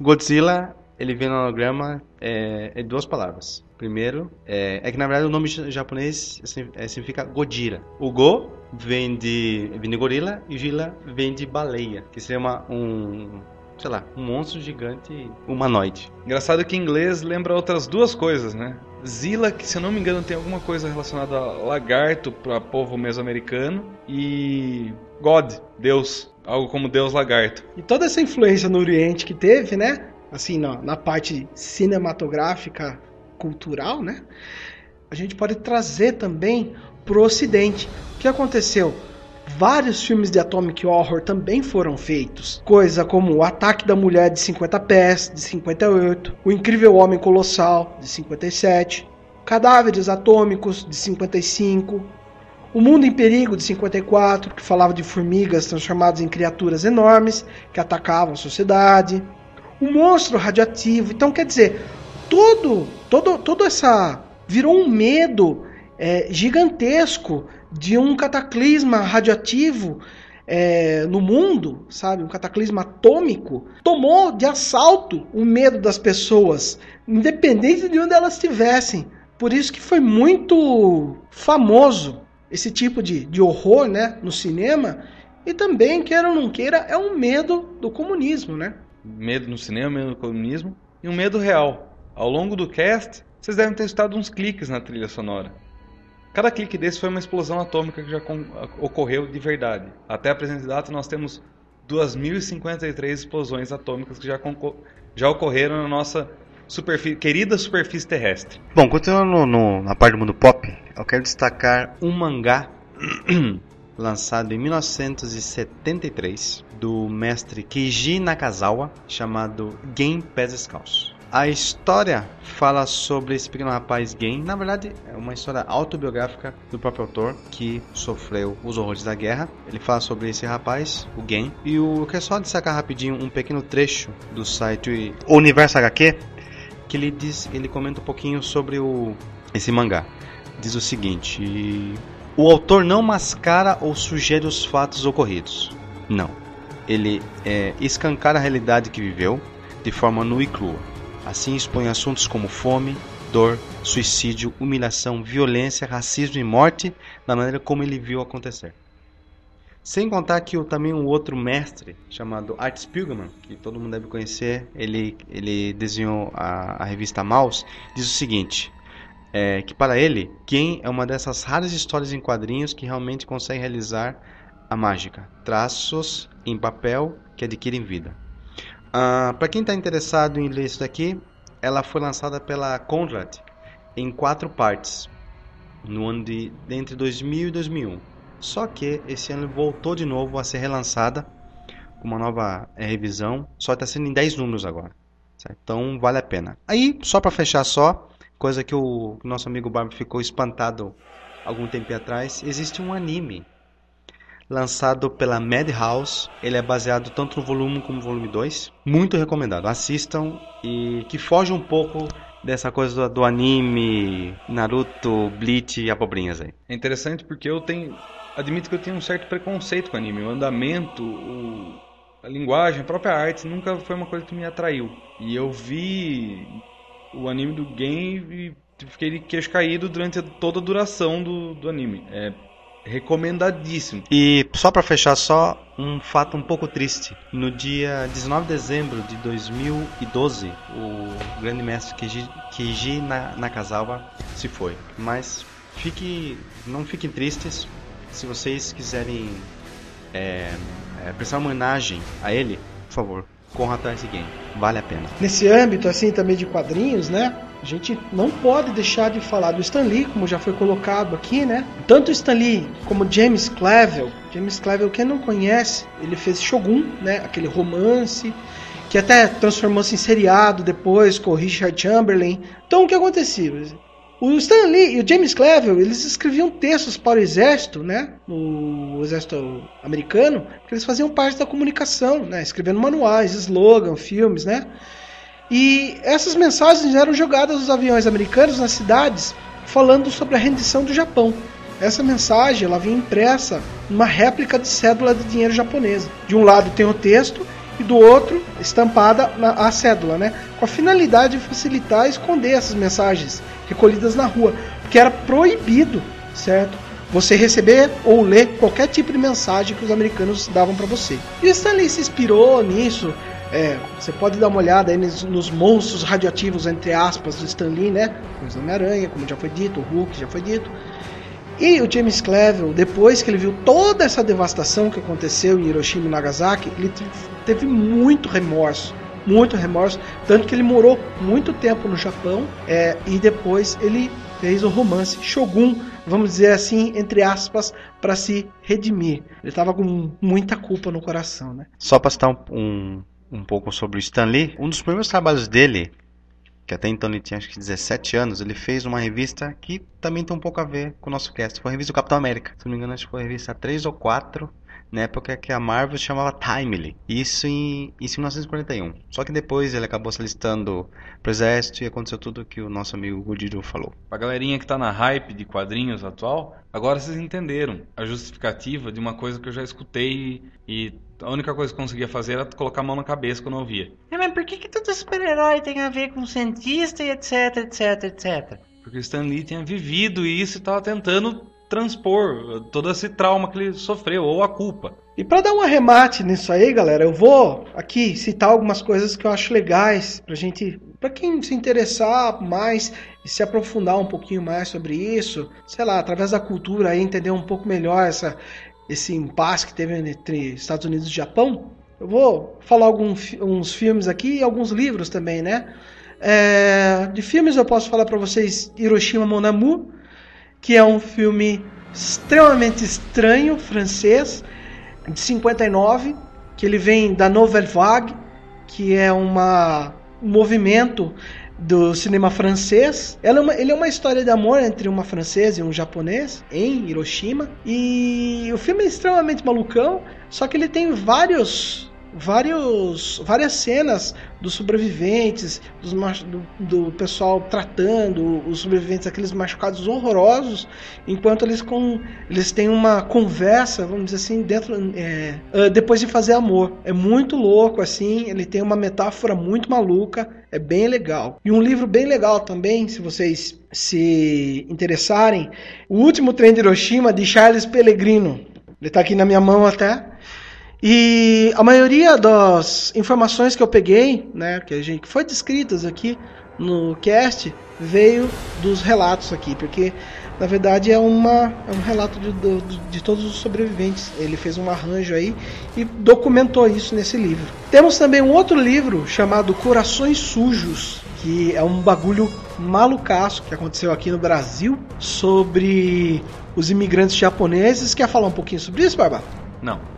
Godzilla, ele vem no anagrama é, é duas palavras. Primeiro, é, é, que na verdade o nome japonês é, significa Godira. O Go vem de, vem de gorila e o Gila vem de baleia, que seria uma, um, sei lá, um monstro gigante humanoide. Engraçado que em inglês lembra outras duas coisas, né? Zila, que se eu não me engano tem alguma coisa relacionada a lagarto para povo mesoamericano e God, Deus, algo como Deus lagarto. E toda essa influência no Oriente que teve, né? Assim, na, na parte cinematográfica, cultural, né? A gente pode trazer também para o Ocidente. O que aconteceu? Vários filmes de Atomic Horror também foram feitos. Coisa como O Ataque da Mulher de 50 Pés, de 58, O Incrível Homem Colossal, de 57, Cadáveres Atômicos, de 55, O Mundo em Perigo, de 54, que falava de formigas transformadas em criaturas enormes que atacavam a sociedade, O Monstro Radioativo. Então, quer dizer, todo, todo, todo essa virou um medo é, gigantesco de um cataclisma radioativo é, no mundo, sabe, um cataclisma atômico, tomou de assalto o medo das pessoas, independente de onde elas estivessem. Por isso que foi muito famoso esse tipo de, de horror né, no cinema. E também, queira ou não queira, é um medo do comunismo, né? Medo no cinema, medo do comunismo e um medo real. Ao longo do cast, vocês devem ter escutado uns cliques na trilha sonora. Cada clique desse foi uma explosão atômica que já ocorreu de verdade. Até a presente data, nós temos 2.053 explosões atômicas que já, já ocorreram na nossa querida superfície terrestre. Bom, continuando no, na parte do mundo pop, eu quero destacar um mangá lançado em 1973 do mestre Keiji Nakazawa chamado Game Pés Descalço. A história fala sobre esse pequeno rapaz gay. Na verdade, é uma história autobiográfica do próprio autor que sofreu os horrores da guerra. Ele fala sobre esse rapaz, o Gen. E o, eu quero só destacar rapidinho um pequeno trecho do site Universo HQ que ele diz, ele comenta um pouquinho sobre o esse mangá. Diz o seguinte: o autor não mascara ou sugere os fatos ocorridos. Não. Ele é, escancara a realidade que viveu de forma nua e crua Assim expõe assuntos como fome, dor, suicídio, humilhação, violência, racismo e morte da maneira como ele viu acontecer. Sem contar que o, também um outro mestre chamado Art Spiegelman, que todo mundo deve conhecer, ele, ele desenhou a, a revista Mouse, diz o seguinte: é, que para ele, quem é uma dessas raras histórias em quadrinhos que realmente consegue realizar a mágica, traços em papel que adquirem vida. Uh, para quem está interessado em ler isso daqui, ela foi lançada pela Conrad em quatro partes no ano de entre 2000 e 2001. Só que esse ano voltou de novo a ser relançada com uma nova é, revisão. Só está sendo em 10 números agora. Certo? Então vale a pena. Aí, só para fechar só, coisa que o nosso amigo Barb ficou espantado algum tempo atrás, existe um anime lançado pela Madhouse. Ele é baseado tanto no volume 1 como no volume 2. Muito recomendado. Assistam e que foge um pouco dessa coisa do, anime, Naruto, Bleach e abobrinhas aí. É interessante porque eu tenho admito que eu tenho um certo preconceito com anime. O andamento, o, a linguagem, a própria arte nunca foi uma coisa que me atraiu. E eu vi o anime do game e fiquei queixo caído durante toda a duração do, do anime. É recomendadíssimo. E só para fechar só um fato um pouco triste. No dia 19 de dezembro de 2012, o grande mestre Keiji, Keiji Nakazawa se foi. Mas fique, não fiquem tristes. Se vocês quiserem é, é, prestar uma homenagem a ele, por favor, atrás de game. Vale a pena. Nesse âmbito assim também de quadrinhos, né? A gente não pode deixar de falar do Stan Lee, como já foi colocado aqui, né? Tanto Stan Lee como James Clavell. James Clavell, quem não conhece, ele fez Shogun, né? Aquele romance que até transformou-se em seriado depois com o Richard Chamberlain. Então o que acontecia? O Stan Lee e o James Clavell, eles escreviam textos para o exército, né? No exército americano, porque eles faziam parte da comunicação, né? Escrevendo manuais, slogan, filmes, né? E essas mensagens eram jogadas dos aviões americanos nas cidades falando sobre a rendição do Japão. Essa mensagem ela vinha impressa numa réplica de cédula de dinheiro japonesa. De um lado tem o texto e do outro estampada a cédula, né? Com a finalidade de facilitar e esconder essas mensagens recolhidas na rua, porque era proibido, certo? Você receber ou ler qualquer tipo de mensagem que os americanos davam para você. E Stanley se inspirou nisso. É, você pode dar uma olhada aí nos, nos, monstros radioativos, entre aspas, do Stanley, né? Os Homem-Aranha, como já foi dito, o Hulk já foi dito. E o James Cleveland, depois que ele viu toda essa devastação que aconteceu em Hiroshima e Nagasaki, ele teve muito remorso, muito remorso, tanto que ele morou muito tempo no Japão é, e depois ele fez o romance Shogun, vamos dizer assim, entre aspas, para se redimir. Ele estava com muita culpa no coração, né? Só para citar um, um, um pouco sobre o Stan Lee, um dos primeiros trabalhos dele que até então ele tinha acho que 17 anos, ele fez uma revista que também tem um pouco a ver com o nosso cast. Foi a revista do Capitão América. Se não me engano, acho que foi a revista 3 ou 4, na época que a Marvel chamava Timely. Isso em, isso em 1941. Só que depois ele acabou se listando pro exército e aconteceu tudo que o nosso amigo Gudido falou. A galerinha que tá na hype de quadrinhos atual, agora vocês entenderam a justificativa de uma coisa que eu já escutei e a única coisa que eu conseguia fazer era colocar a mão na cabeça quando eu ouvia. É, mas por que, que todo super-herói tem a ver com cientista e etc, etc, etc? Porque Stan Lee tinha vivido isso e estava tentando transpor todo esse trauma que ele sofreu, ou a culpa. E para dar um arremate nisso aí, galera, eu vou aqui citar algumas coisas que eu acho legais pra gente, para quem se interessar mais e se aprofundar um pouquinho mais sobre isso, sei lá, através da cultura aí entender um pouco melhor essa esse impasse que teve entre Estados Unidos e Japão, eu vou falar alguns uns filmes aqui e alguns livros também, né? É, de filmes eu posso falar para vocês Hiroshima Mon Amour, que é um filme extremamente estranho, francês, de 59, que ele vem da Nouvelle Vague, que é uma, um movimento do cinema francês. Ela é uma, ele é uma história de amor entre uma francesa e um japonês em Hiroshima. E o filme é extremamente malucão, só que ele tem vários vários, várias cenas dos sobreviventes, dos, do, do, pessoal tratando os sobreviventes, aqueles machucados horrorosos, enquanto eles, com, eles têm uma conversa, vamos dizer assim, dentro é, ah, depois de fazer amor. É muito louco, assim, ele tem uma metáfora muito maluca, é bem legal. E um livro bem legal também, se vocês se interessarem, O Último Trem de Hiroshima, de Charles Pellegrino. Ele está aqui na minha mão até. E a maioria das informações que eu peguei, né, que a gente foi descritas aqui no cast, veio dos relatos aqui, porque na verdade é, uma, é um relato de, de, de, todos os sobreviventes. Ele fez um arranjo aí e documentou isso nesse livro. Temos também um outro livro chamado Corações Sujos, que é um bagulho malucaço que aconteceu aqui no Brasil sobre os imigrantes japoneses. Quer falar um pouquinho sobre isso, Barba? Não.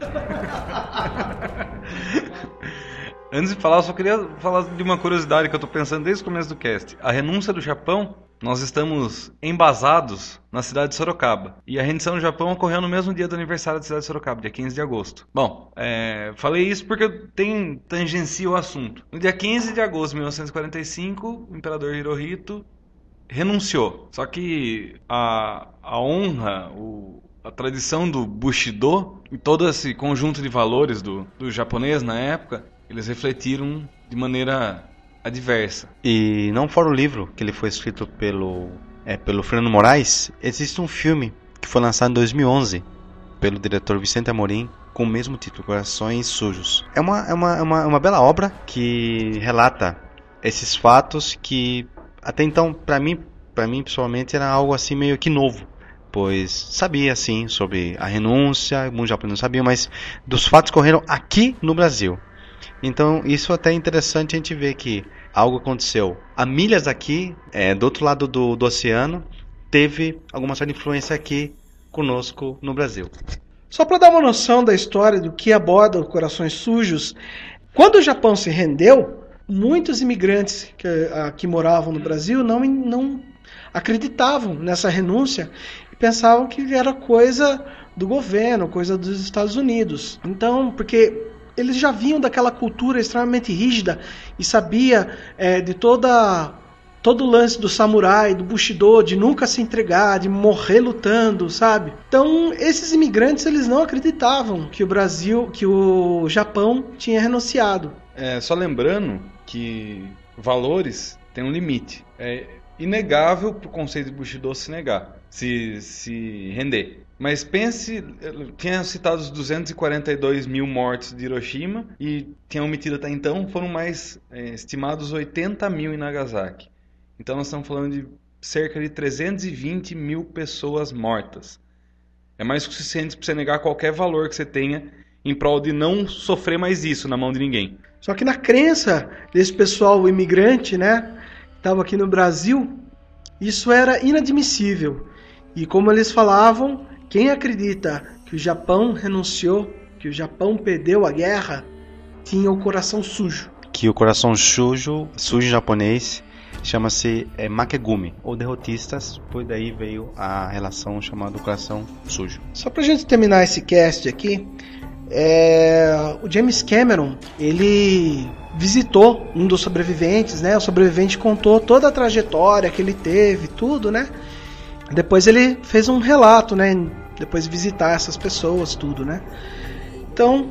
Antes de falar, eu só queria falar de uma curiosidade que eu estou pensando desde o começo do cast. A renúncia do Japão, nós estamos embasados na cidade de Sorocaba. E a rendição do Japão ocorreu no mesmo dia do aniversário da cidade de Sorocaba, dia 15 de agosto. Bom, é, falei isso porque tem tangencia o assunto. No dia 15 de agosto de 1945, o imperador Hirohito renunciou. Só que a, a honra, o, a tradição do Bushido e todo esse conjunto de valores do, do japonês na época, eles refletiram de maneira adversa. E não fora o livro que ele foi escrito pelo é, pelo Fernando Moraes, existe um filme que foi lançado em 2011 pelo diretor Vicente Amorim com o mesmo título, Corações Sujos. É uma, é uma, é uma, é uma bela obra que relata esses fatos que até então, para mim, para mim pessoalmente, era algo assim meio que novo pois sabia sim sobre a renúncia, muitos japoneses não sabiam, mas dos fatos que ocorreram aqui no Brasil. Então isso até é interessante a gente ver que algo aconteceu a milhas daqui, é, do outro lado do, do oceano, teve alguma certa influência aqui conosco no Brasil. Só para dar uma noção da história do que aborda o Corações Sujos, quando o Japão se rendeu, muitos imigrantes que, uh, que moravam no Brasil não, não acreditavam nessa renúncia pensavam que era coisa do governo, coisa dos Estados Unidos. Então, porque eles já vinham daquela cultura extremamente rígida e sabia é, de toda todo o lance do samurai, do bushido, de nunca se entregar, de morrer lutando, sabe? Então, esses imigrantes eles não acreditavam que o Brasil, que o Japão tinha renunciado. É, só lembrando que valores têm um limite. É inegável para o conceito de Bushido se negar, se, se render. Mas pense, tinha citado os 242 mil mortos de Hiroshima e tinha omitido até então, foram mais é, estimados 80 mil em Nagasaki. Então nós estamos falando de cerca de 320 mil pessoas mortas. É mais o suficiente para você negar qualquer valor que você tenha em prol de não sofrer mais isso na mão de ninguém. Só que na crença desse pessoal imigrante, né, que estava aqui no Brasil, isso era inadmissível. E como eles falavam, quem acredita que o Japão renunciou, que o Japão perdeu a guerra, tinha o coração sujo. Que o coração sujo, sujo japonês, chama-se é, Makegumi, ou derrotistas, pois daí veio a relação chamada coração sujo. Só pra gente terminar esse cast aqui, é, o James Cameron, ele visitou um dos sobreviventes, né? O sobrevivente contou toda a trajetória que ele teve, tudo, né? Depois ele fez um relato, né? Depois de visitar essas pessoas, tudo, né? Então,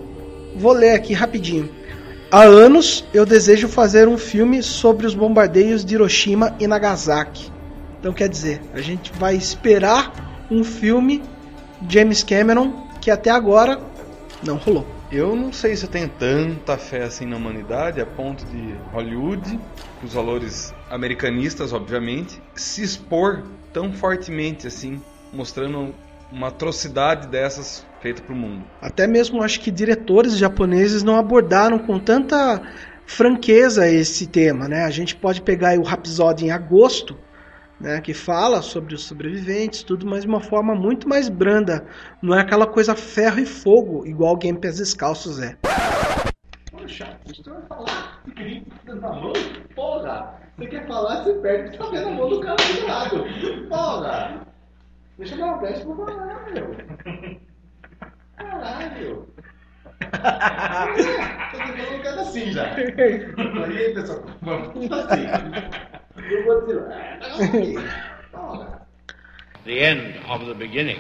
vou ler aqui rapidinho. Há anos eu desejo fazer um filme sobre os bombardeios de Hiroshima e Nagasaki. Então quer dizer, a gente vai esperar um filme James Cameron que até agora não rolou. Eu não sei se eu tenho tanta fé assim na humanidade a ponto de Hollywood, com os valores americanistas, obviamente, se expor tão fortemente assim, mostrando uma atrocidade dessas feita para o mundo. Até mesmo acho que diretores japoneses não abordaram com tanta franqueza esse tema, né? A gente pode pegar o Rhapsody em agosto, né, que fala sobre os sobreviventes, tudo, mas de uma forma muito mais branda. Não é aquela coisa ferro e fogo, igual Game Pés Descalços é. Poxa, você vai falar na mão? Porra! Você quer falar, você perde, você tá vendo a mão do cara do lado. Porra! Deixa eu dar uma brecha pra falar, meu. Caralho! Tô tentando um cara assim já. Aí, pessoal, vamos assim. Eu vou dizer, ah, tá the end of the beginning.